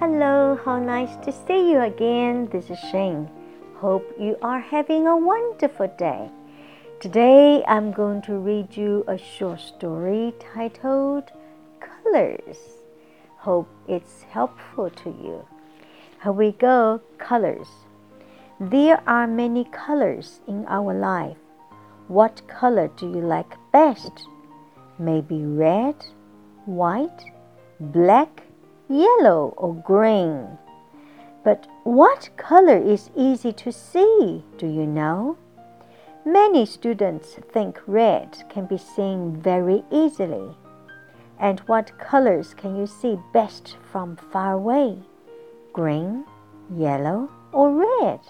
Hello, how nice to see you again. This is Shane. Hope you are having a wonderful day. Today I'm going to read you a short story titled Colors. Hope it's helpful to you. Here we go colors. There are many colors in our life. What color do you like best? Maybe red, white, black, yellow, or green. But what color is easy to see? Do you know? Many students think red can be seen very easily. And what colors can you see best from far away? Green, yellow, or red?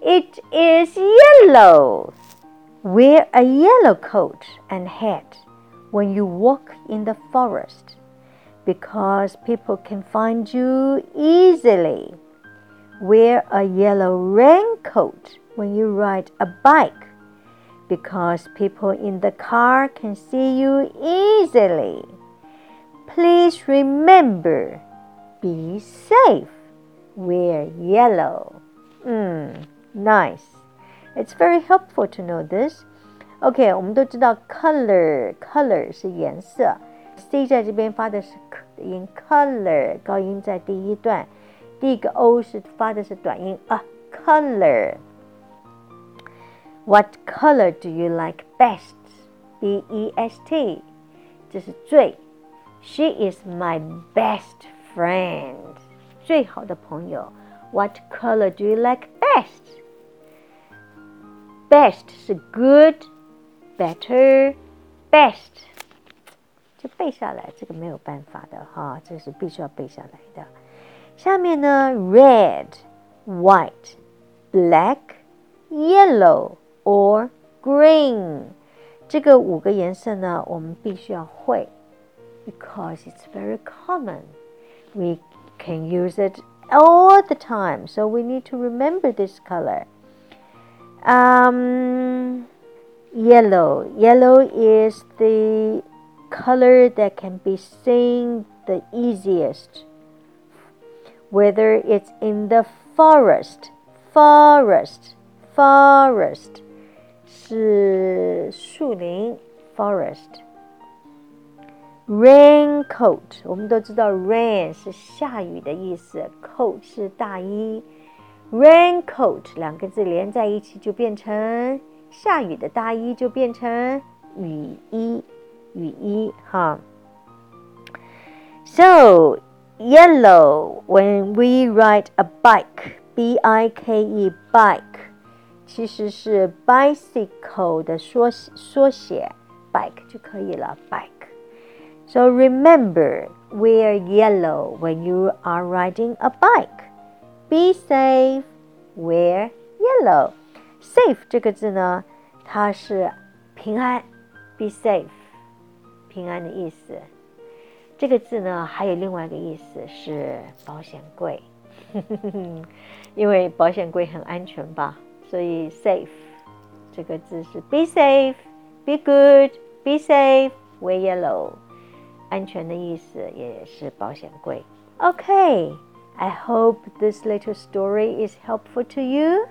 It is yellow. Wear a yellow coat and hat when you walk in the forest because people can find you easily. Wear a yellow raincoat when you ride a bike because people in the car can see you easily. Please remember be safe. Wear yellow. Hmm. Nice. It's very helpful to know this. OK，我们都知道 color，color 是颜色。 C 在这边发的是 k 的音，color 高音在第一段，第一个 O 是发的是短音啊，color。What color do you like best? B E S T，这是最。She is my best friend，最好的朋友。What color do you like best? best 是 good、better、best， 就背下来，这个没有办法的哈，这是必须要背下来的。下面呢，red、white、black、yellow or green，这个五个颜色呢，我们必须要会，because it's very common. We can use it all the time, so we need to remember this color. Um, yellow. Yellow is the color that can be seen the easiest. Whether it's in the forest, forest, forest 是树林 forest。Raincoat，我们都知道 rain 是下雨的意思，coat 是大衣。Raincoat 两个字连在一起就变成下雨的大衣，就变成雨衣， 雨衣哈。So yellow when we ride a bike, B-I-K-E bike，其实是 bicycle 的缩缩写，bike 就可以了，bike。So remember, wear yellow when you are riding a bike. Be safe. Wear yellow. Safe 这个字呢，它是平安，be safe， 平安的意思。这个字呢，还有另外一个意思是保险柜，因为保险柜很安全吧，所以 safe 这个字是 be safe, be good, be safe, wear yellow，安全的意思也是保险柜。OK。I hope this little story is helpful to you,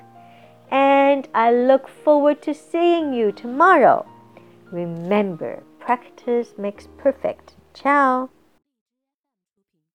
and I look forward to seeing you tomorrow. Remember, practice makes perfect. Ciao.